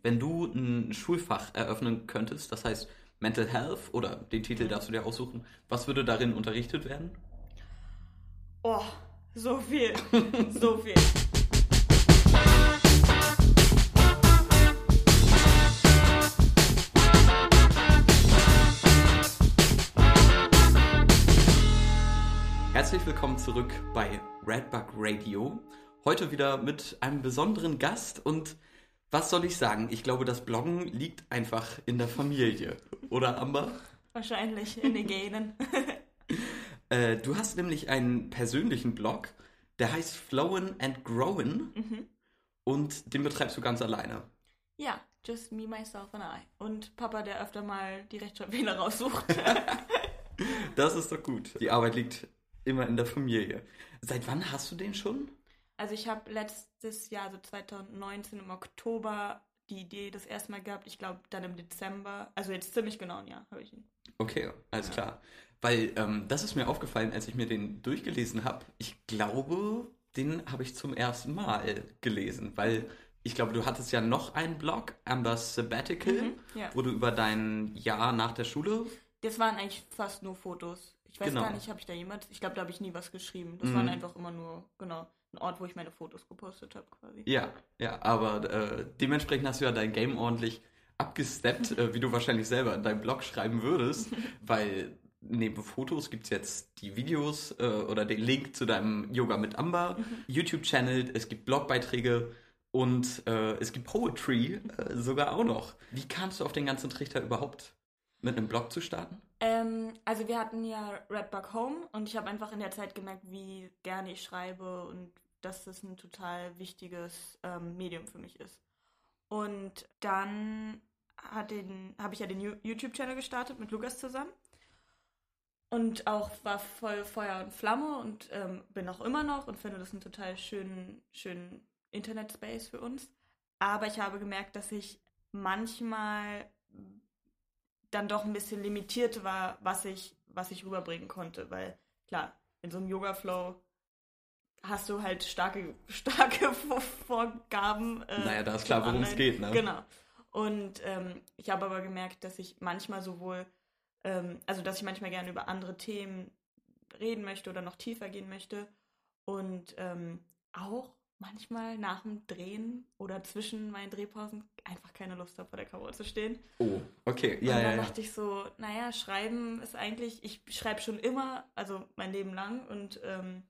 Wenn du ein Schulfach eröffnen könntest, das heißt Mental Health oder den Titel darfst du dir aussuchen, was würde darin unterrichtet werden? Oh, so viel. so viel. Herzlich willkommen zurück bei Redbug Radio. Heute wieder mit einem besonderen Gast und was soll ich sagen? Ich glaube, das Bloggen liegt einfach in der Familie. Oder Amber? Wahrscheinlich in den Genen. äh, du hast nämlich einen persönlichen Blog, der heißt Flowen and Growen mhm. und den betreibst du ganz alleine. Ja, just me, myself and I. Und Papa, der öfter mal die Rechtschreibfehler raussucht. das ist doch gut. Die Arbeit liegt immer in der Familie. Seit wann hast du den schon? Also ich habe letztes Jahr, also 2019 im Oktober, die Idee das erste Mal gehabt. Ich glaube dann im Dezember, also jetzt ziemlich genau ein Jahr habe ich ihn. Okay, alles ja. klar. Weil ähm, das ist mir aufgefallen, als ich mir den durchgelesen habe. Ich glaube, den habe ich zum ersten Mal gelesen, weil ich glaube, du hattest ja noch einen Blog, Amber Sabbatical, mhm, ja. wo du über dein Jahr nach der Schule. Das waren eigentlich fast nur Fotos. Ich weiß genau. gar nicht, habe ich da jemand. Ich glaube, da habe ich nie was geschrieben. Das mhm. waren einfach immer nur, genau ein Ort, wo ich meine Fotos gepostet habe, quasi. Ja, ja, aber äh, dementsprechend hast du ja dein Game ordentlich abgesteppt, äh, wie du wahrscheinlich selber in deinem Blog schreiben würdest, weil neben Fotos gibt es jetzt die Videos äh, oder den Link zu deinem Yoga mit Amber mhm. YouTube-Channel, es gibt Blogbeiträge und äh, es gibt Poetry äh, sogar auch noch. Wie kamst du auf den ganzen Trichter überhaupt, mit einem Blog zu starten? Ähm, also wir hatten ja Redbug Home und ich habe einfach in der Zeit gemerkt, wie gerne ich schreibe und dass das ein total wichtiges ähm, Medium für mich ist. Und dann habe ich ja den YouTube-Channel gestartet mit Lukas zusammen. Und auch war voll Feuer und Flamme und ähm, bin auch immer noch und finde das einen total schönen, schönen Internet-Space für uns. Aber ich habe gemerkt, dass ich manchmal dann doch ein bisschen limitiert war, was ich, was ich rüberbringen konnte. Weil klar, in so einem Yoga-Flow hast du halt starke, starke Vorgaben. Äh, naja, da ist klar, worum es geht, ne? Genau. Und ähm, ich habe aber gemerkt, dass ich manchmal sowohl, ähm, also dass ich manchmal gerne über andere Themen reden möchte oder noch tiefer gehen möchte. Und ähm, auch manchmal nach dem Drehen oder zwischen meinen Drehpausen einfach keine Lust habe, vor der Kamera zu stehen. Oh, okay, ja. Und dann ja, dachte ich so, naja, schreiben ist eigentlich, ich schreibe schon immer, also mein Leben lang und ähm,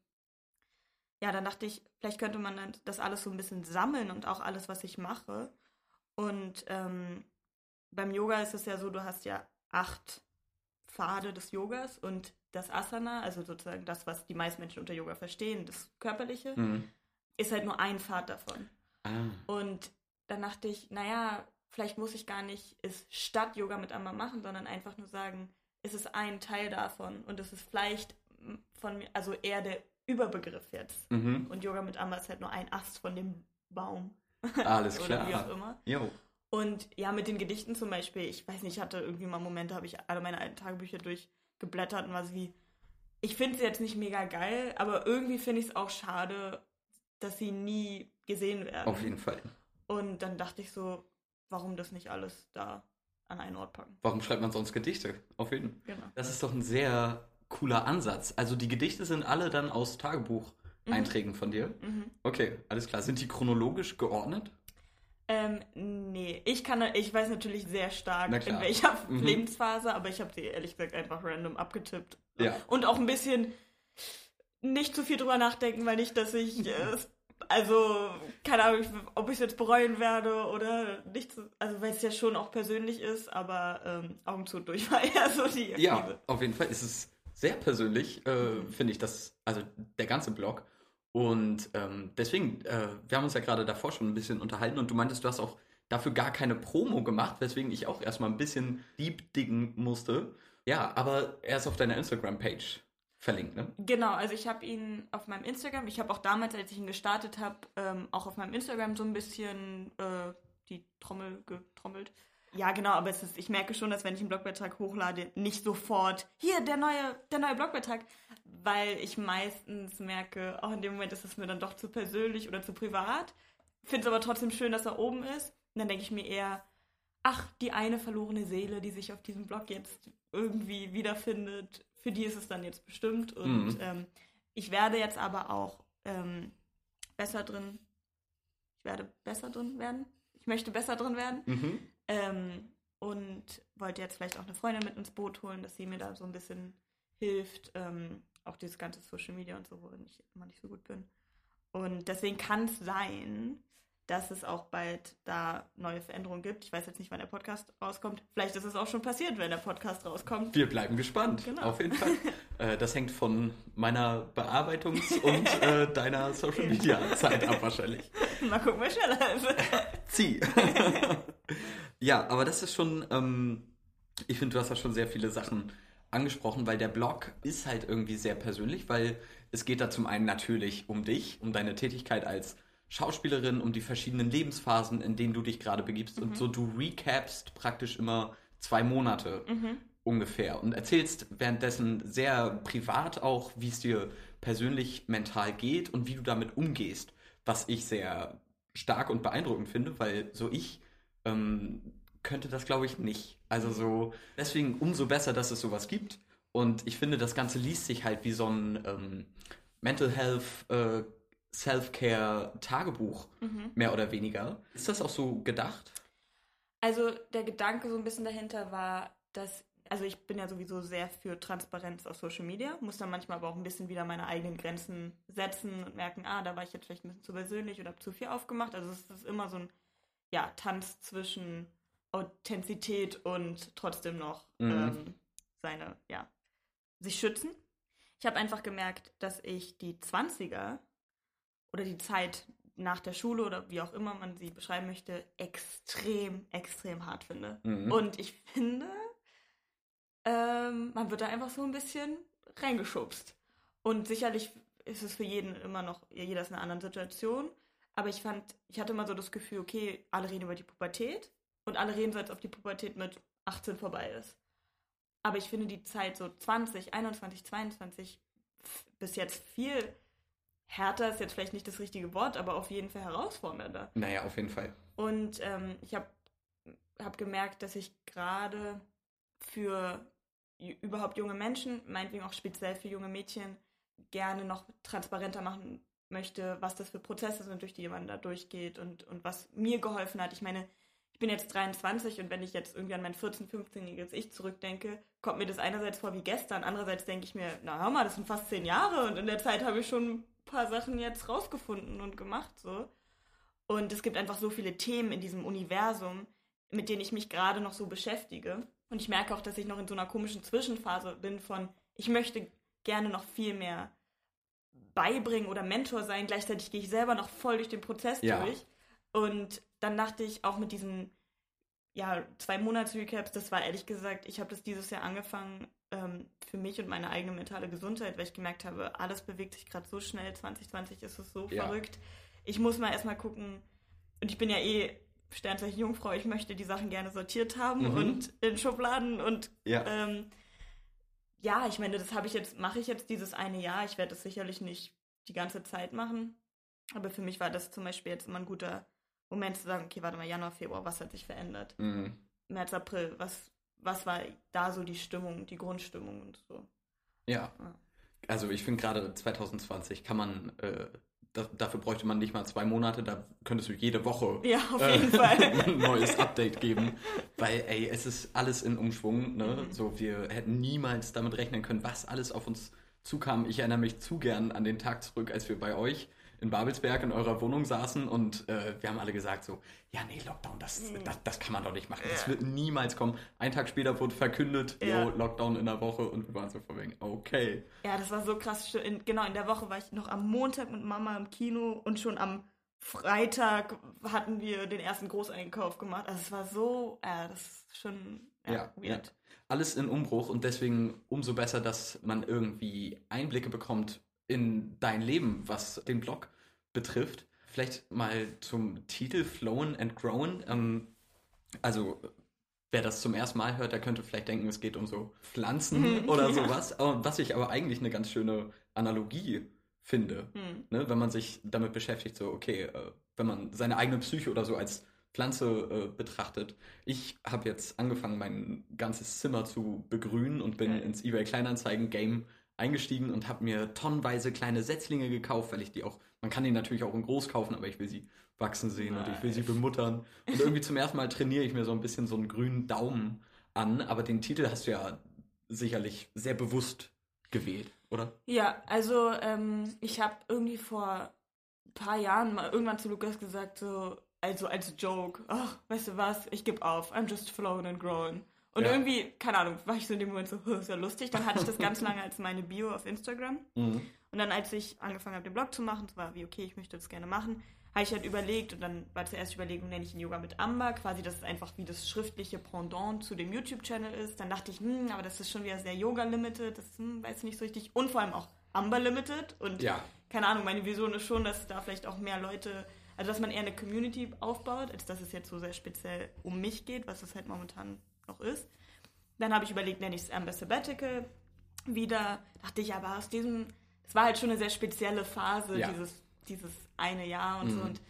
ja, dann dachte ich, vielleicht könnte man dann das alles so ein bisschen sammeln und auch alles, was ich mache. Und ähm, beim Yoga ist es ja so, du hast ja acht Pfade des Yogas und das Asana, also sozusagen das, was die meisten Menschen unter Yoga verstehen, das Körperliche. Mhm ist halt nur ein Pfad davon. Ah. Und dann dachte ich, naja, vielleicht muss ich gar nicht es statt Yoga mit Amma machen, sondern einfach nur sagen, es ist ein Teil davon und es ist vielleicht von mir, also eher der Überbegriff jetzt. Mhm. Und Yoga mit Amma ist halt nur ein Ast von dem Baum. Alles klar. Oder wie auch immer. Jo. Und ja, mit den Gedichten zum Beispiel, ich weiß nicht, ich hatte irgendwie mal Momente, habe ich alle meine alten Tagebücher durchgeblättert und war so wie, ich finde sie jetzt nicht mega geil, aber irgendwie finde ich es auch schade, dass sie nie gesehen werden. Auf jeden Fall. Und dann dachte ich so, warum das nicht alles da an einen Ort packen? Warum schreibt man sonst Gedichte? Auf jeden Fall. Genau. Das ist doch ein sehr cooler Ansatz. Also die Gedichte sind alle dann aus Tagebucheinträgen mhm. von dir? Mhm. Okay, alles klar. Sind die chronologisch geordnet? Ähm, nee, ich kann, ich weiß natürlich sehr stark, in welcher mhm. Lebensphase, aber ich habe sie ehrlich gesagt einfach random abgetippt. Ja. Und auch ein bisschen nicht zu viel drüber nachdenken, weil nicht, dass ich äh, also keine Ahnung, ob ich es jetzt bereuen werde oder nicht. Also weil es ja schon auch persönlich ist, aber ähm, Augen zu durch war eher so die. Ja, Aktive. auf jeden Fall ist es sehr persönlich, äh, mhm. finde ich das, also der ganze Blog. Und ähm, deswegen, äh, wir haben uns ja gerade davor schon ein bisschen unterhalten und du meintest, du hast auch dafür gar keine Promo gemacht, weswegen ich auch erstmal ein bisschen deep diggen musste. Ja, aber er ist auf deiner Instagram-Page verlinkt, ne? Genau, also ich habe ihn auf meinem Instagram, ich habe auch damals, als ich ihn gestartet habe, ähm, auch auf meinem Instagram so ein bisschen äh, die Trommel getrommelt. Ja, genau, aber es ist, ich merke schon, dass wenn ich einen Blogbeitrag hochlade, nicht sofort, hier, der neue, der neue Blogbeitrag, weil ich meistens merke, auch in dem Moment ist es mir dann doch zu persönlich oder zu privat. Finde es aber trotzdem schön, dass er oben ist. Und dann denke ich mir eher, ach, die eine verlorene Seele, die sich auf diesem Blog jetzt irgendwie wiederfindet, für die ist es dann jetzt bestimmt. Und Mhm. ähm, ich werde jetzt aber auch ähm, besser drin, ich werde besser drin werden. Ich möchte besser drin werden. Mhm. Ähm, und wollte jetzt vielleicht auch eine Freundin mit ins Boot holen, dass sie mir da so ein bisschen hilft. Ähm, auch dieses ganze Social Media und so, wo ich immer nicht so gut bin. Und deswegen kann es sein, dass es auch bald da neue Veränderungen gibt. Ich weiß jetzt nicht, wann der Podcast rauskommt. Vielleicht ist es auch schon passiert, wenn der Podcast rauskommt. Wir bleiben gespannt, Genau. auf jeden Fall. äh, das hängt von meiner Bearbeitungs- und äh, deiner Social-Media-Zeit ab wahrscheinlich. Mal gucken, wer schneller ist. Zieh. ja, aber das ist schon, ähm, ich finde, du hast da schon sehr viele Sachen angesprochen, weil der Blog ist halt irgendwie sehr persönlich, weil es geht da zum einen natürlich um dich, um deine Tätigkeit als Schauspielerin, um die verschiedenen Lebensphasen, in denen du dich gerade begibst. Und so du recapst praktisch immer zwei Monate ungefähr und erzählst währenddessen sehr privat auch, wie es dir persönlich mental geht und wie du damit umgehst, was ich sehr stark und beeindruckend finde, weil so ich ähm, könnte das glaube ich nicht. Also so, deswegen umso besser, dass es sowas gibt. Und ich finde, das Ganze liest sich halt wie so ein ähm, Mental Health äh, Self-Care Tagebuch, mehr oder weniger. Ist das auch so gedacht? Also der Gedanke so ein bisschen dahinter war, dass, also ich bin ja sowieso sehr für Transparenz auf Social Media, muss dann manchmal aber auch ein bisschen wieder meine eigenen Grenzen setzen und merken, ah, da war ich jetzt vielleicht ein bisschen zu persönlich oder hab zu viel aufgemacht. Also es ist immer so ein, ja, Tanz zwischen Authentizität und trotzdem noch Mhm. ähm, seine, ja, sich schützen. Ich habe einfach gemerkt, dass ich die 20er oder die Zeit nach der Schule oder wie auch immer man sie beschreiben möchte, extrem, extrem hart finde. Mhm. Und ich finde, ähm, man wird da einfach so ein bisschen reingeschubst. Und sicherlich ist es für jeden immer noch, jeder ist in einer anderen Situation. Aber ich fand, ich hatte immer so das Gefühl, okay, alle reden über die Pubertät und alle reden so, als ob die Pubertät mit 18 vorbei ist. Aber ich finde die Zeit so 20, 21, 22 f- bis jetzt viel härter, ist jetzt vielleicht nicht das richtige Wort, aber auf jeden Fall herausfordernder. Naja, auf jeden Fall. Und ähm, ich habe hab gemerkt, dass ich gerade für überhaupt junge Menschen, meinetwegen auch speziell für junge Mädchen, gerne noch transparenter machen möchte, was das für Prozesse sind, durch die man da durchgeht und, und was mir geholfen hat. Ich meine, ich bin jetzt 23 und wenn ich jetzt irgendwie an mein 14-, 15-jähriges Ich zurückdenke, kommt mir das einerseits vor wie gestern, andererseits denke ich mir, na hör mal, das sind fast zehn Jahre und in der Zeit habe ich schon paar Sachen jetzt rausgefunden und gemacht so. Und es gibt einfach so viele Themen in diesem Universum, mit denen ich mich gerade noch so beschäftige. Und ich merke auch, dass ich noch in so einer komischen Zwischenphase bin von, ich möchte gerne noch viel mehr beibringen oder Mentor sein. Gleichzeitig gehe ich selber noch voll durch den Prozess Ja. durch. Und dann dachte ich auch mit diesen ja, zwei Monats-Recaps, das war ehrlich gesagt, ich habe das dieses Jahr angefangen ähm, für mich und meine eigene mentale Gesundheit, weil ich gemerkt habe, alles bewegt sich gerade so schnell. 2020 ist es so Ja. verrückt. Ich muss mal erstmal gucken, und ich bin ja eh Sternzeichen Jungfrau, ich möchte die Sachen gerne sortiert haben Mhm. und in Schubladen und Ja. ähm, ja, ich meine, das habe ich jetzt, mache ich jetzt dieses eine Jahr. Ich werde das sicherlich nicht die ganze Zeit machen. Aber für mich war das zum Beispiel jetzt immer ein guter Moment zu sagen, okay, warte mal, Januar, Februar, was hat sich verändert? Mhm. März, April, was, was war da so die Stimmung, die Grundstimmung und so. Ja. Ja. Also ich finde gerade 2020 kann man, äh, da, dafür bräuchte man nicht mal zwei Monate, da könntest du jede Woche Ja, auf äh, jeden Fall. ein neues Update geben. Weil, ey, es ist alles in Umschwung. Ne? Mhm. So, wir hätten niemals damit rechnen können, was alles auf uns zukam. Ich erinnere mich zu gern an den Tag zurück, als wir bei euch in Babelsberg in eurer Wohnung saßen und äh, wir haben alle gesagt so, ja nee, Lockdown, das, Mhm. das, das kann man doch nicht machen. Das Ja. wird niemals kommen. Ein Tag später wurde verkündet, Ja. jo, Lockdown in der Woche und wir waren so von wegen, okay. Ja, das war so krass. In, genau, in der Woche war ich noch am Montag mit Mama im Kino und schon am Freitag hatten wir den ersten Großeinkauf gemacht. Also es war so, äh, das ist schon ja, Ja, weird. alles in Umbruch und deswegen umso besser, dass man irgendwie Einblicke bekommt in dein Leben, was den Blog betrifft. Vielleicht mal zum Titel Flown and Grown. Ähm, also wer das zum ersten Mal hört, der könnte vielleicht denken, es geht um so Pflanzen Mhm. oder Ja. sowas. Aber was ich aber eigentlich eine ganz schöne Analogie finde, Hm. ne? wenn man sich damit beschäftigt, so okay, äh, wenn man seine eigene Psyche oder so als Pflanze äh, betrachtet. Ich habe jetzt angefangen, mein ganzes Zimmer zu begrünen und bin Geil. ins eBay Kleinanzeigen Game eingestiegen und habe mir tonnenweise kleine Setzlinge gekauft, weil ich die auch, man kann die natürlich auch in groß kaufen, aber ich will sie wachsen sehen und ich will sie bemuttern. Und irgendwie zum ersten Mal trainiere ich mir so ein bisschen so einen grünen Daumen an, aber den Titel hast du ja sicherlich sehr bewusst gewählt, oder? Ja, also ähm, ich habe irgendwie vor ein paar Jahren mal irgendwann zu Lukas gesagt, so, also als Joke, ach, weißt du was, ich gebe auf, I'm just flowing and growing. Und Ja. irgendwie, keine Ahnung, war ich so in dem Moment so, ist ja lustig. Dann hatte ich das ganz lange als meine Bio auf Instagram. Mhm. Und dann, als ich angefangen habe, den Blog zu machen, es war wie, okay, ich möchte das gerne machen, habe ich halt überlegt, und dann war zuerst die Überlegung, nenne ich ihn Yoga mit Amber, quasi, dass es einfach wie das schriftliche Pendant zu dem YouTube-Channel ist. Dann dachte ich, hm, aber das ist schon wieder sehr Yoga-Limited, das hm, weiß ich nicht so richtig. Und vor allem auch Amber-Limited. Und Ja. keine Ahnung, meine Vision ist schon, dass da vielleicht auch mehr Leute, also dass man eher eine Community aufbaut, als dass es jetzt so sehr speziell um mich geht, was es halt momentan noch ist. Dann habe ich überlegt, nenne ich es Amber Sabbatical wieder. Dachte ich aber aus diesem, es war halt schon eine sehr spezielle Phase, Ja. dieses, dieses eine Jahr und so. Mhm. Und,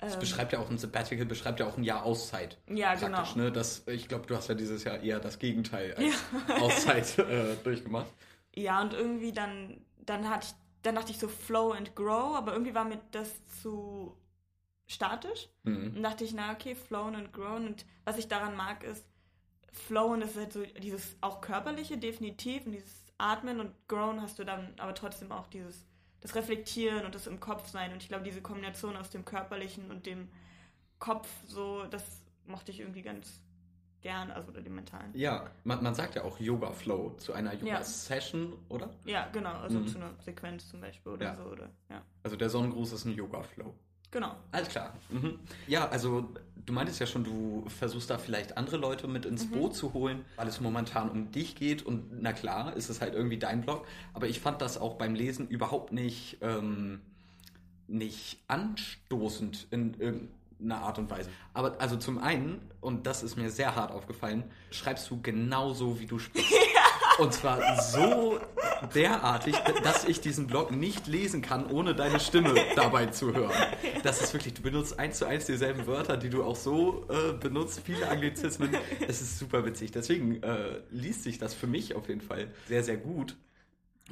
Das ähm, beschreibt ja auch ein Sabbatical, beschreibt ja auch ein Jahr Auszeit. ja, genau. Ne? Das, ich glaube, du hast ja dieses Jahr eher das Gegenteil als Auszeit äh, durchgemacht. Ja, und irgendwie dann, dann hatte ich, dann dachte ich so Flow and Grow, aber irgendwie war mir das zu statisch. Mhm. Und dachte ich, na okay, flown and grown. Und was ich daran mag, ist, flown ist halt so dieses auch körperliche, definitiv, und dieses Atmen und grown hast du dann aber trotzdem auch dieses, das Reflektieren und das im Kopf sein. Und ich glaube, diese Kombination aus dem Körperlichen und dem Kopf, so, das mochte ich irgendwie ganz gern, also oder dem Mentalen. Ja, man, man sagt ja auch Yoga Flow zu einer Yoga Ja. Session, oder? Ja, genau, also Mhm. zu einer Sequenz zum Beispiel oder Ja. so, oder, ja. Also der Sonnengruß ist ein Yoga Flow. Genau. Alles klar. Mhm. Ja, also du meintest ja schon, du versuchst da vielleicht andere Leute mit ins Mhm. Boot zu holen, weil es momentan um dich geht und na klar, ist es halt irgendwie dein Blog, aber ich fand das auch beim Lesen überhaupt nicht, ähm, nicht anstoßend in irgendeiner Art und Weise. Aber also zum einen, und das ist mir sehr hart aufgefallen, schreibst du genauso, wie du sprichst. Und zwar so derartig, dass ich diesen Blog nicht lesen kann, ohne deine Stimme dabei zu hören. Das ist wirklich, du benutzt eins zu eins dieselben Wörter, die du auch so äh, benutzt, viele Anglizismen. Es ist super witzig. Deswegen äh, liest sich das für mich auf jeden Fall sehr, sehr gut.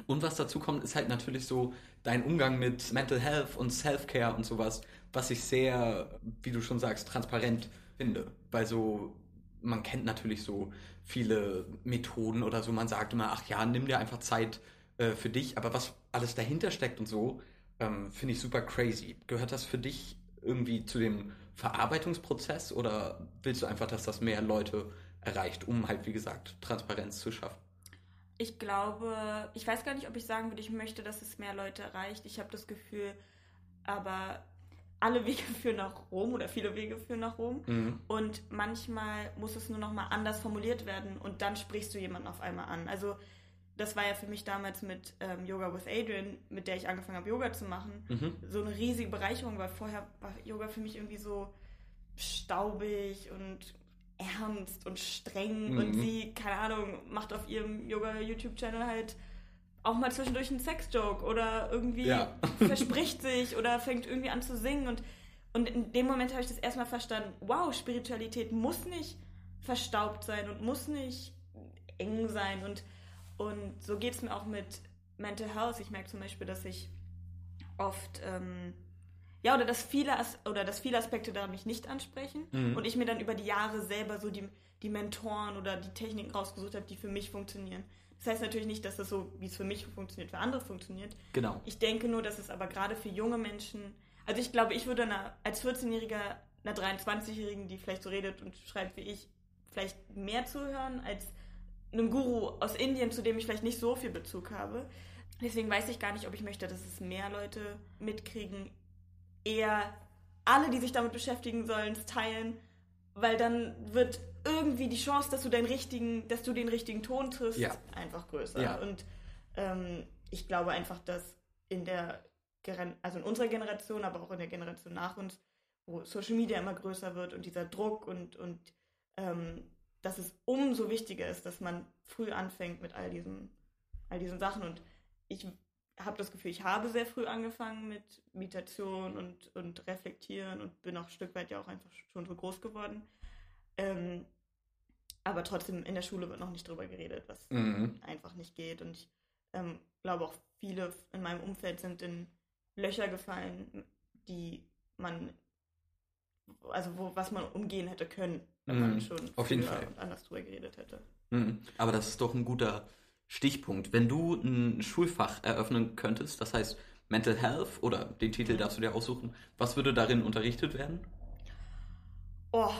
Und was dazu kommt, ist halt natürlich so dein Umgang mit Mental Health und Self-Care und sowas, was ich sehr, wie du schon sagst, transparent finde. Weil so, man kennt natürlich so viele Methoden oder so. Man sagt immer, ach ja, nimm dir einfach Zeit äh, für dich. Aber was alles dahinter steckt und so, ähm, finde ich super crazy. Gehört das für dich irgendwie zu dem Verarbeitungsprozess oder willst du einfach, dass das mehr Leute erreicht, um halt, wie gesagt, Transparenz zu schaffen? Ich glaube, ich weiß gar nicht, ob ich sagen würde, ich möchte, dass es mehr Leute erreicht. Ich habe das Gefühl, aber alle Wege führen nach Rom oder viele Wege führen nach Rom. Mhm. Und manchmal muss es nur noch mal anders formuliert werden und dann sprichst du jemanden auf einmal an. Also das war ja für mich damals mit ähm, Yoga with Adrian, mit der ich angefangen habe, Yoga zu machen, Mhm. so eine riesige Bereicherung, weil vorher war Yoga für mich irgendwie so staubig und ernst und streng Mhm. und sie, keine Ahnung, macht auf ihrem Yoga-YouTube-Channel halt auch mal zwischendurch einen Sex-Joke oder irgendwie Ja. verspricht sich oder fängt irgendwie an zu singen und, und in dem Moment habe ich das erstmal verstanden, wow, Spiritualität muss nicht verstaubt sein und muss nicht eng sein und, und so geht es mir auch mit Mental Health. Ich merke zum Beispiel, dass ich oft ähm, ja oder dass viele As oder dass viele Aspekte daran mich nicht ansprechen Mhm. und ich mir dann über die Jahre selber so die, die Mentoren oder die Techniken rausgesucht habe, die für mich funktionieren. Das heißt natürlich nicht, dass das so, wie es für mich funktioniert, für andere funktioniert. Genau. Ich denke nur, dass es aber gerade für junge Menschen, also ich glaube, ich würde einer, als 14-Jähriger einer 23-Jährigen, die vielleicht so redet und schreibt wie ich, vielleicht mehr zuhören als einem Guru aus Indien, zu dem ich vielleicht nicht so viel Bezug habe. Deswegen weiß ich gar nicht, ob ich möchte, dass es mehr Leute mitkriegen. Eher alle, die sich damit beschäftigen sollen, es teilen, weil dann wird irgendwie die Chance, dass du den richtigen, dass du den richtigen Ton triffst, Ja. einfach größer. Ja. Und ähm, ich glaube einfach, dass in der also in unserer Generation, aber auch in der Generation nach uns, wo Social Media immer größer wird und dieser Druck und, und ähm, dass es umso wichtiger ist, dass man früh anfängt mit all diesen, all diesen Sachen. Und ich habe das Gefühl, ich habe sehr früh angefangen mit Meditation und, und Reflektieren und bin auch ein Stück weit ja auch einfach schon so groß geworden. Ähm, aber trotzdem in der Schule wird noch nicht drüber geredet, was Mhm. einfach nicht geht. Und ich ähm, glaube auch viele in meinem Umfeld sind in Löcher gefallen, die man, also wo, was man umgehen hätte können, wenn Mhm. man schon Auf jeden Fall. anders drüber geredet hätte. Mhm. Aber das ist doch ein guter Stichpunkt. Wenn du ein Schulfach eröffnen könntest, das heißt Mental Health oder den Titel darfst du dir aussuchen, was würde darin unterrichtet werden? Oh,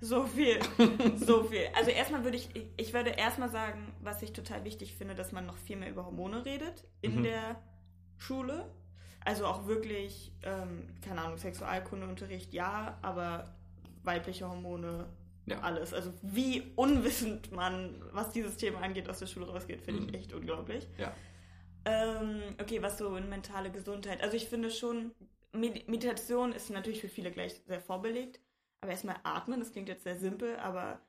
so viel, so viel. Also erstmal würde ich, ich- ich würde erstmal sagen, was ich total wichtig finde, dass man noch viel mehr über Hormone redet in Mhm. der Schule. Also auch wirklich, ähm, keine Ahnung, Sexualkundeunterricht, ja, aber weibliche Hormone, Ja. alles. Also wie unwissend man, was dieses Thema angeht, aus der Schule rausgeht, finde Mhm. ich echt unglaublich. Ja. Ähm, okay, was so in mentale Gesundheit. Also ich finde schon, Med Meditation ist natürlich für viele gleich sehr vorbelegt. Aber erstmal atmen, das klingt jetzt sehr simpel, aber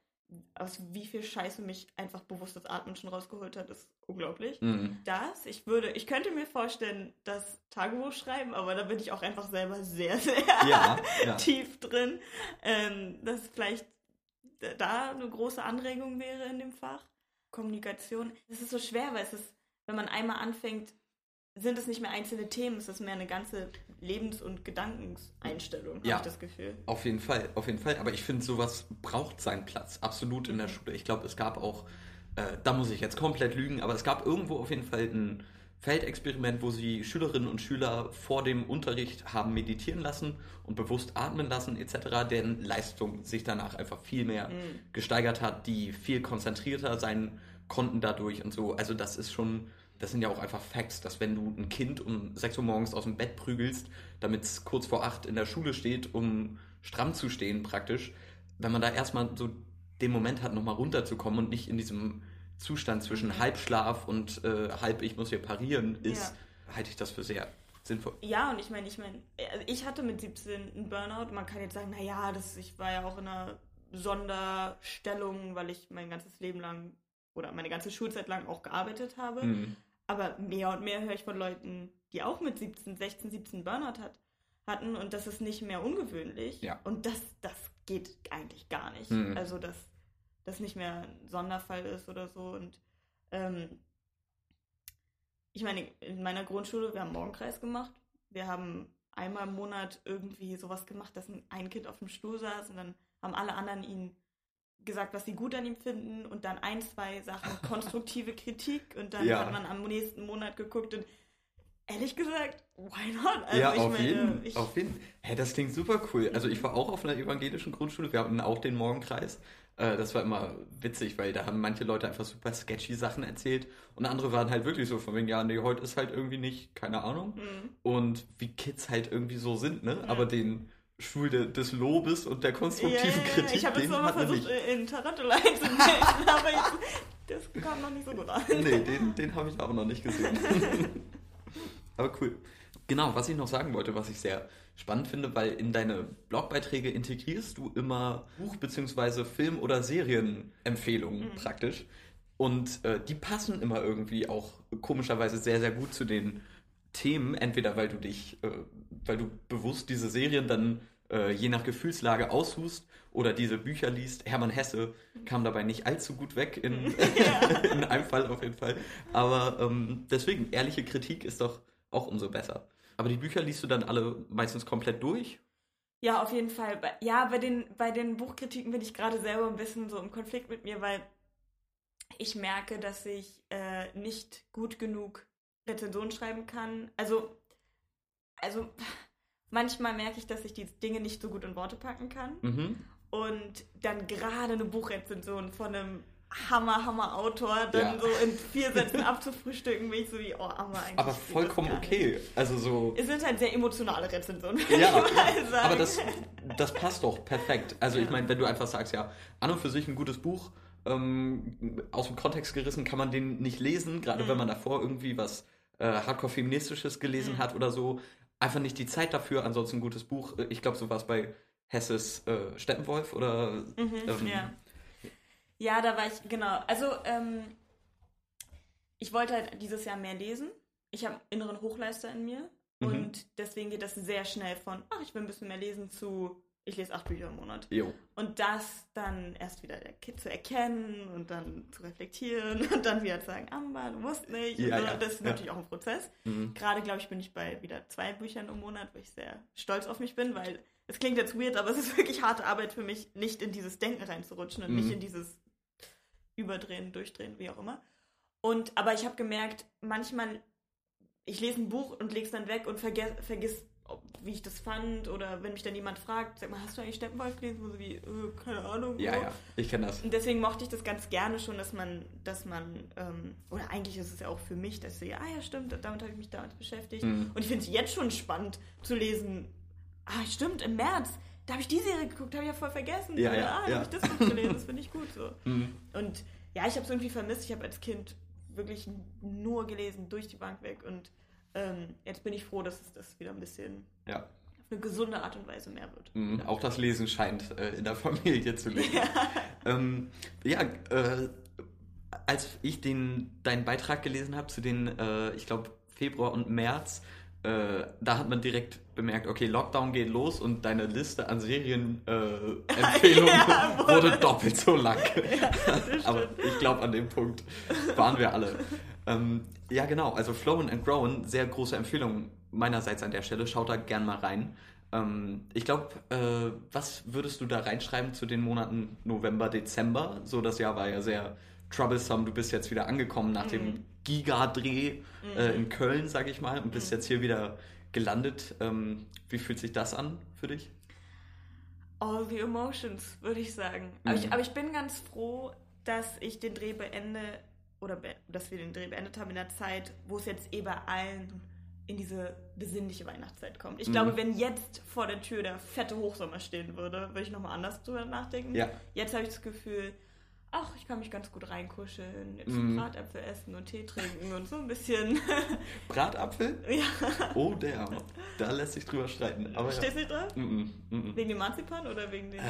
aus wie viel Scheiße mich einfach bewusstes Atmen schon rausgeholt hat, ist unglaublich. Mhm. Das, ich würde, ich könnte mir vorstellen, das Tagebuch schreiben, aber da bin ich auch einfach selber sehr, sehr Ja, ja. tief drin. Ähm, dass vielleicht da eine große Anregung wäre in dem Fach. Kommunikation, es ist so schwer, weil es ist, wenn man einmal anfängt, sind es nicht mehr einzelne Themen, es ist mehr eine ganze Lebens- und Gedankenseinstellung, Ja. habe ich das Gefühl. Auf jeden Fall, auf jeden Fall. Aber ich finde, sowas braucht seinen Platz, absolut in der Schule. Ich glaube, es gab auch, äh, da muss ich jetzt komplett lügen, aber es gab irgendwo auf jeden Fall ein Feldexperiment, wo sie Schülerinnen und Schüler vor dem Unterricht haben meditieren lassen und bewusst atmen lassen etc., deren Leistung sich danach einfach viel mehr gesteigert hat, die viel konzentrierter sein konnten dadurch und so. Also das ist schon, das sind ja auch einfach Facts, dass wenn du ein Kind um 6 Uhr morgens aus dem Bett prügelst, damit es kurz vor 8 in der Schule steht, um stramm zu stehen praktisch, wenn man da erstmal so den Moment hat, nochmal runterzukommen und nicht in diesem Zustand zwischen Halbschlaf und äh, halb ich muss hier parieren ist, halte ich das für sehr sinnvoll. Ja, und ich meine, ich meine, also ich hatte mit 17 einen Burnout. Man kann jetzt sagen, naja, das, ich war ja auch in einer Sonderstellung, weil ich mein ganzes Leben lang oder meine ganze Schulzeit lang auch gearbeitet habe. Mhm. Aber mehr und mehr höre ich von Leuten, die auch mit 17, 16, 17 Burnout hat, hatten und das ist nicht mehr ungewöhnlich. Ja. Und das, das geht eigentlich gar nicht. Mhm. Also, dass das nicht mehr ein Sonderfall ist oder so. Und ähm, ich meine, in meiner Grundschule, wir haben Morgenkreis gemacht. Wir haben einmal im Monat irgendwie sowas gemacht, dass ein- Kind auf dem Stuhl saß und dann haben alle anderen ihn gesagt, was sie gut an ihm finden und dann ein, zwei Sachen konstruktive Kritik und dann Ja. hat man am nächsten Monat geguckt und ehrlich gesagt, why not? Also ja, ich auf, meine, jeden, ich, auf jeden. Hä, das klingt super cool. Also ich war auch auf einer evangelischen Grundschule. Wir hatten auch den Morgenkreis. Äh, Das war immer witzig, weil da haben manche Leute einfach super sketchy Sachen erzählt und andere waren halt wirklich so von wegen, ja, nee, heute ist halt irgendwie nicht, keine Ahnung. Mhm. Und wie Kids halt irgendwie so sind, ne? Ja. Aber den Schul de, des Lobes und der konstruktiven Kritik, Ich habe jetzt nochmal versucht, nicht. in Tarantula einzumelden, aber jetzt, das kam noch nicht so gut an. Nee, den, den habe ich aber noch nicht gesehen. aber cool. Genau, was ich noch sagen wollte, was ich sehr spannend finde, weil in deine Blogbeiträge integrierst du immer Buch- bzw. Film- oder Serienempfehlungen Mhm. praktisch. Und äh, die passen immer irgendwie auch komischerweise sehr, sehr gut zu den Themen. Entweder weil du dich, äh, weil du bewusst diese Serien dann äh, je nach Gefühlslage aussuchst oder diese Bücher liest. Hermann Hesse kam dabei nicht allzu gut weg in, in einem Fall auf jeden Fall. Aber ähm, deswegen, ehrliche Kritik ist doch auch umso besser. Aber die Bücher liest du dann alle meistens komplett durch? Ja, auf jeden Fall. Ja, bei den, bei den Buchkritiken bin ich gerade selber ein bisschen so im Konflikt mit mir, weil ich merke, dass ich äh, nicht gut genug Rezensionen schreiben kann. Also, also manchmal merke ich, dass ich die Dinge nicht so gut in Worte packen kann. Mhm. Und dann gerade eine Buchrezension von einem Hammer, Hammer Autor dann Ja. so in vier Sätzen abzufrühstücken, bin ich so wie, oh, Hammer eigentlich. Aber vollkommen okay. Also so. Es sind halt sehr emotionale Rezensionen, würde Ja, ich mal sagen. aber das, das passt doch perfekt. Also ich meine, wenn du einfach sagst, ja, an und für sich ein gutes Buch, ähm, aus dem Kontext gerissen kann man den nicht lesen, gerade Mhm. wenn man davor irgendwie was äh, Hardcore-Feministisches gelesen Mhm. hat oder so. Einfach nicht die Zeit dafür, ansonsten ein gutes Buch. Ich glaube, so war es bei Hesses äh, Steppenwolf oder Mhm, ähm, ja. Ja, da war ich, genau. Also, ähm, ich wollte halt dieses Jahr mehr lesen. ich habe inneren Hochleister in mir Mhm. und deswegen geht das sehr schnell von, ach, ich will ein bisschen mehr lesen zu, ich lese acht Bücher im Monat. Jo. Und das dann erst wieder der Kind zu erkennen und dann zu reflektieren und dann wieder zu sagen, Amber, du musst nicht. Ja, so. ja, das ist ja. natürlich auch ein Prozess. Mhm. Gerade, glaube ich, bin ich bei wieder zwei Büchern im Monat, wo ich sehr stolz auf mich bin, weil es klingt jetzt weird, aber es ist wirklich harte Arbeit für mich, nicht in dieses Denken reinzurutschen und Mhm. nicht in dieses Überdrehen, Durchdrehen, wie auch immer. Und, aber ich habe gemerkt, manchmal, ich lese ein Buch und lege es dann weg und vergess, vergiss, ob, wie ich das fand oder wenn mich dann jemand fragt, sag mal, hast du eigentlich Steppenwolf gelesen? Wo so wie, äh, keine Ahnung. Ja, so. ja, ich kenne das. Und deswegen mochte ich das ganz gerne schon, dass man, dass man, ähm, oder eigentlich ist es ja auch für mich, dass ich, ah ja, stimmt, damit habe ich mich damals beschäftigt. Mhm. Und ich finde es jetzt schon spannend zu lesen, ah, stimmt, im März, da habe ich die Serie geguckt, habe ich ja voll vergessen. Ja, Oder, ja, ah, da ja. habe ich das Buch gelesen, das finde ich gut so. Mhm. Und ja, ich habe es irgendwie vermisst. Ich habe als Kind wirklich nur gelesen, durch die Bank weg. Und ähm, jetzt bin ich froh, dass es das wieder ein bisschen Ja. auf eine gesunde Art und Weise mehr wird. Mhm. Auch das Lesen scheint äh, in der Familie zu leben. Ähm, ja, äh, als ich den, deinen Beitrag gelesen habe zu den, äh, ich glaube, Februar und März, äh, da hat man direkt bemerkt, okay, Lockdown geht los und deine Liste an Serienempfehlungen äh, Ja, wurde- doppelt so lang. das Aber ich glaube, an dem Punkt waren wir alle. Ähm, ja, genau, also Flown and Grown, sehr große Empfehlung meinerseits an der Stelle. Schaut da gern mal rein. Ähm, ich glaube, äh, was würdest du da reinschreiben zu den Monaten November, Dezember? So, das Jahr war ja sehr troublesome. Du bist jetzt wieder angekommen nach dem Mhm. Giga-Dreh äh, in Köln, sag ich mal, und bist jetzt hier wieder gelandet. Ähm, wie fühlt sich das an für dich? All the emotions, würde ich sagen. Aber, Mhm. ich, aber ich bin ganz froh, dass ich den Dreh beende, oder be dass wir den Dreh beendet haben in der Zeit, wo es jetzt eh bei allen in diese besinnliche Weihnachtszeit kommt. Ich Mhm. glaube, wenn jetzt vor der Tür der fette Hochsommer stehen würde, würde ich nochmal anders drüber nachdenken. Ja. Jetzt habe ich das Gefühl, ach, ich kann mich ganz gut reinkuscheln, jetzt Mhm. Bratäpfel essen und Tee trinken und so ein bisschen. Bratapfel? ja. Oh, der. Da lässt sich drüber streiten. Aber ja. Stehst du nicht drauf? Mm -mm, mm -mm. Wegen dem Marzipan oder wegen dem,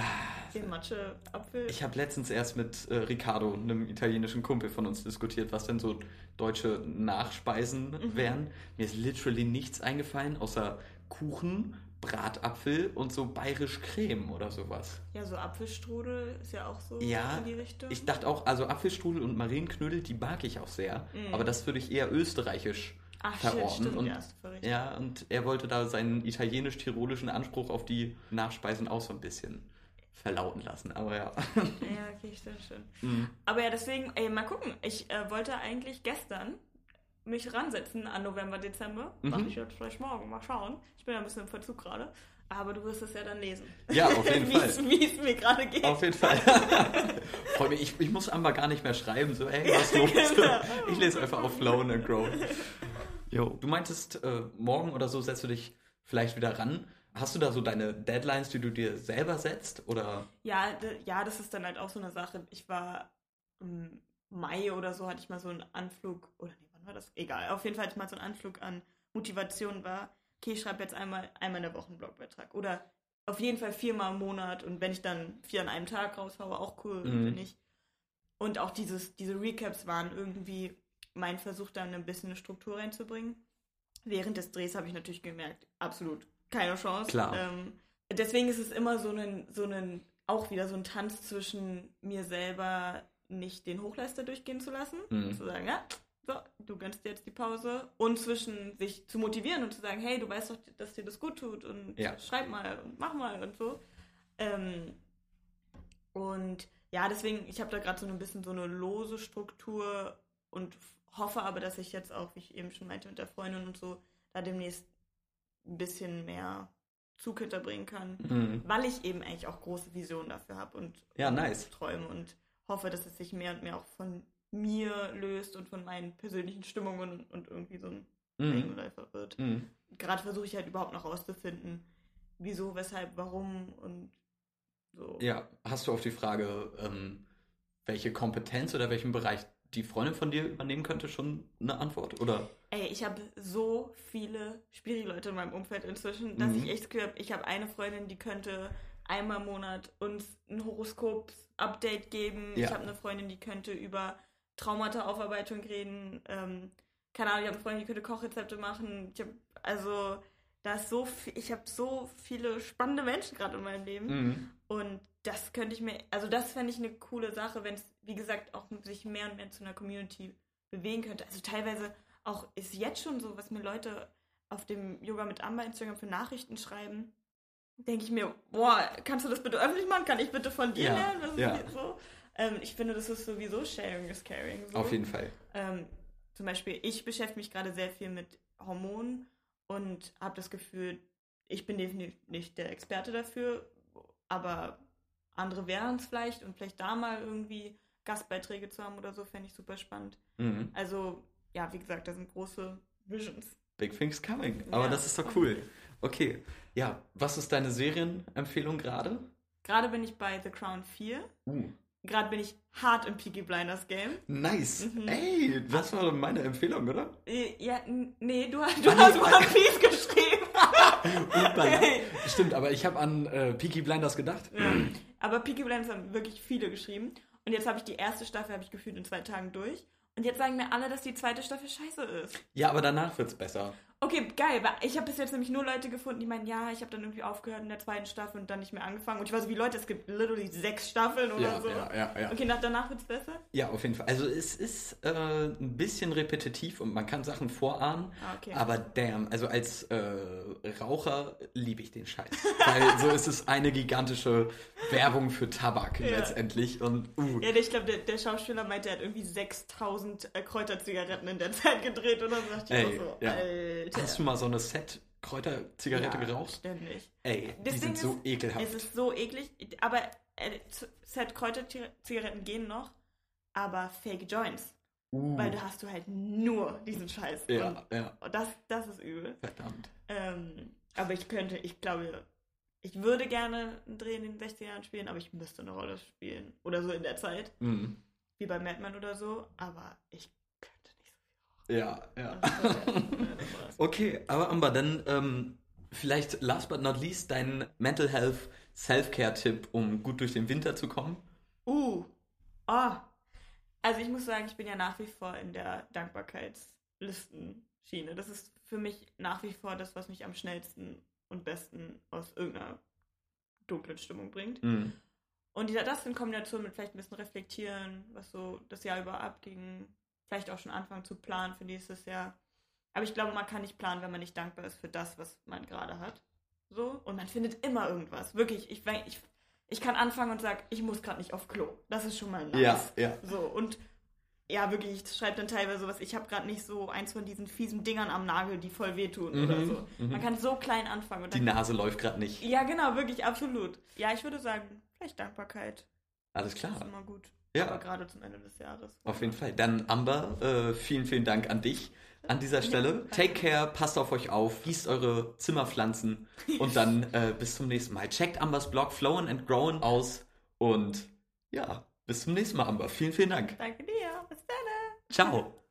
dem Matscheapfel? Ich habe letztens erst mit äh, Riccardo, einem italienischen Kumpel von uns, diskutiert, was denn so deutsche Nachspeisen Mhm. wären. Mir ist literally nichts eingefallen, außer Kuchen, Bratapfel und so bayerisch Creme oder sowas. Ja, so Apfelstrudel ist ja auch so Ja, in die Richtung. Ich dachte auch, also Apfelstrudel und Marienknödel, die mag ich auch sehr. Mhm. Aber das würde ich eher österreichisch Ach, shit, verorten. stimmt, und, ja, ja, und er wollte da seinen italienisch-tirolischen Anspruch auf die Nachspeisen auch so ein bisschen verlauten lassen. Aber ja. Ja, okay, stimmt schon. Mhm. Aber ja, deswegen, ey, mal gucken. Ich äh, wollte eigentlich gestern mich ransetzen an November, Dezember. Mhm. Dachte ich jetzt vielleicht morgen, mal schauen. Ich bin ja ein bisschen im Verzug gerade. Aber du wirst es ja dann lesen. Ja, auf jeden Fall. Wie es mir gerade geht. Auf jeden Fall. Freue mich. Ich, ich muss Amber gar nicht mehr schreiben, so, ey, was los? genau. Ich lese einfach auf Flow and Grow. Jo. Du meintest, äh, morgen oder so setzt du dich vielleicht wieder ran. Hast du da so deine Deadlines, die du dir selber setzt? Oder? Ja, ja, das ist dann halt auch so eine Sache. Ich war im Mai oder so, hatte ich mal so einen Anflug, oder nee, war das? Egal. Auf jeden Fall ich mal so einen Anflug an Motivation war, okay, ich schreibe jetzt einmal, einmal in der Woche einen Blogbeitrag. Oder auf jeden Fall viermal im Monat und wenn ich dann vier an einem Tag raushaue, auch cool, Mhm. finde ich. Und auch dieses, diese Recaps waren irgendwie mein Versuch, da ein bisschen eine Struktur reinzubringen. Während des Drehs habe ich natürlich gemerkt, absolut keine Chance. Klar. Ähm, deswegen ist es immer so ein, so ein, auch wieder so ein Tanz zwischen mir selber, nicht den Hochleister durchgehen zu lassen, Mhm. zu sagen, ja, so, du gönnst dir jetzt die Pause und zwischen sich zu motivieren und zu sagen, hey, du weißt doch, dass dir das gut tut und Ja. schreib mal und mach mal und so. Ähm, und ja, deswegen, ich habe da gerade so ein bisschen so eine lose Struktur und hoffe aber, dass ich jetzt auch, wie ich eben schon meinte, mit der Freundin und so, da demnächst ein bisschen mehr Zug hinterbringen kann, Mhm. weil ich eben eigentlich auch große Visionen dafür habe und Ja, und nice. Träume und hoffe, dass es sich mehr und mehr auch von mir löst und von meinen persönlichen Stimmungen und, irgendwie so ein Mhm. Eigenläufer wird. Mhm. Gerade versuche ich halt überhaupt noch rauszufinden, wieso, weshalb, warum und so. Ja, hast du auf die Frage, ähm, welche Kompetenz oder welchen Bereich die Freundin von dir übernehmen könnte, schon eine Antwort? Oder? Ey, ich habe so viele Spiri-Leute in meinem Umfeld inzwischen, dass Mhm. ich echt habe, ich habe eine Freundin, die könnte einmal im Monat uns ein Horoskop-Update geben. Ja. Ich habe eine Freundin, die könnte über Traumata-Aufarbeitung reden. Ähm, keine Ahnung, ich habe eine Freundin, die könnte Kochrezepte machen. Ich habe, also, da ist so viel, ich habe so viele spannende Menschen gerade in meinem Leben. Mhm. Und das könnte ich mir, also das fände ich eine coole Sache, wenn es, wie gesagt, auch sich mehr und mehr zu einer Community bewegen könnte. Also teilweise auch ist jetzt schon so, was mir Leute auf dem Yoga mit Amber Instagram für Nachrichten schreiben, denke ich mir, boah, kannst du das bitte öffentlich machen? Kann ich bitte von dir Ja, lernen? Ist ja. so? Ähm, ich finde, das ist sowieso Sharing is Caring. So. Auf jeden Fall. Ähm, zum Beispiel, ich beschäftige mich gerade sehr viel mit Hormonen und habe das Gefühl, ich bin definitiv nicht der Experte dafür, aber andere wären es vielleicht und vielleicht da mal irgendwie Gastbeiträge zu haben oder so, fände ich super spannend. Mhm. Also, ja, wie gesagt, da sind große Visions. Big things coming. Aber Ja. das ist doch cool. Okay. Ja, was ist deine Serienempfehlung gerade? Gerade bin ich bei The Crown 4. Uh. Gerade bin ich hart im Peaky Blinders Game. Nice. Mhm. Ey, das war meine Empfehlung, oder? Äh, Ja, nee, du, du Ah, hast One Piece geschrieben. Stimmt, aber ich habe an äh, Peaky Blinders gedacht. Ja. Aber Peaky Blinders haben wirklich viele geschrieben. Und jetzt habe ich die erste Staffel, habe ich gefühlt in zwei Tagen durch. Und jetzt sagen mir alle, dass die zweite Staffel scheiße ist. Ja, aber danach wird's besser. Okay, geil, weil ich habe bis jetzt nämlich nur Leute gefunden, die meinen, ja, ich habe dann irgendwie aufgehört in der zweiten Staffel und dann nicht mehr angefangen. Und ich weiß so, wie Leute, es gibt literally sechs Staffeln oder Ja, so. ja, ja, ja. Okay, nach, danach wird's besser? Ja, auf jeden Fall. Also es ist äh, ein bisschen repetitiv und man kann Sachen vorahnen. Ah, okay. Aber damn, also als äh, Raucher liebe ich den Scheiß. Weil so ist es eine gigantische Werbung für Tabak Ja. letztendlich. Und uh, Ja, ich glaube, der, der Schauspieler meinte, er hat irgendwie 6000 äh, Kräuterzigaretten in der Zeit gedreht oder so. Dachte ich Ey, auch so, ja. Alter. Hast du mal so eine Set-Kräuterzigarette ja, geraucht? Ständig. Ey, Das die sind so ekelhaft. Es ist so eklig, aber äh, Set Kräuterzigaretten gehen noch, aber Fake Joints. uh, Weil da hast du halt nur diesen Scheiß. ja, Und ja, das, das ist übel. verdammt. Ähm, aber ich könnte, ich glaube, ich würde gerne einen Dreh in den 60er Jahren spielen, aber ich müsste eine Rolle spielen. Oder so in der Zeit, Mhm. wie bei Madman oder so. Aber ich Ja, ja. so. Okay, aber Amber, dann ähm, vielleicht last but not least dein Mental Health Self-Care-Tipp, um gut durch den Winter zu kommen. Uh. Ah. Also ich muss sagen, ich bin ja nach wie vor in der Dankbarkeitslistenschiene. Das ist für mich nach wie vor das, was mich am schnellsten und besten aus irgendeiner dunklen Stimmung bringt. Mhm. Und dieser, das in Kombination mit vielleicht ein bisschen reflektieren, was so das Jahr über abging, vielleicht auch schon anfangen zu planen für nächstes Jahr. Aber ich glaube, man kann nicht planen, wenn man nicht dankbar ist für das, was man gerade hat. So. Und man findet immer irgendwas. Wirklich, ich, ich, ich kann anfangen und sage, ich muss gerade nicht auf Klo. Das ist schon mal nice. Ja, ja. So, und ja, wirklich, ich schreibe dann teilweise sowas, ich habe gerade nicht so eins von diesen fiesen Dingern am Nagel, die voll wehtun oder Mhm, so. mhm. Man kann so klein anfangen. Die Nase läuft gerade nicht. ja, genau, wirklich, absolut. Ja, ich würde sagen, vielleicht Dankbarkeit. Alles Das klar. ist immer gut. Ja. Aber gerade zum Ende des Jahres. Auf jeden Fall. Dann Amber, äh, vielen, vielen Dank an dich an dieser Stelle. Take care, passt auf euch auf, gießt eure Zimmerpflanzen und dann äh, bis zum nächsten Mal. Checkt Ambers Blog Flowen and Grown aus und ja, bis zum nächsten Mal, Amber. Vielen, vielen Dank. Danke dir. Bis dann. Ciao.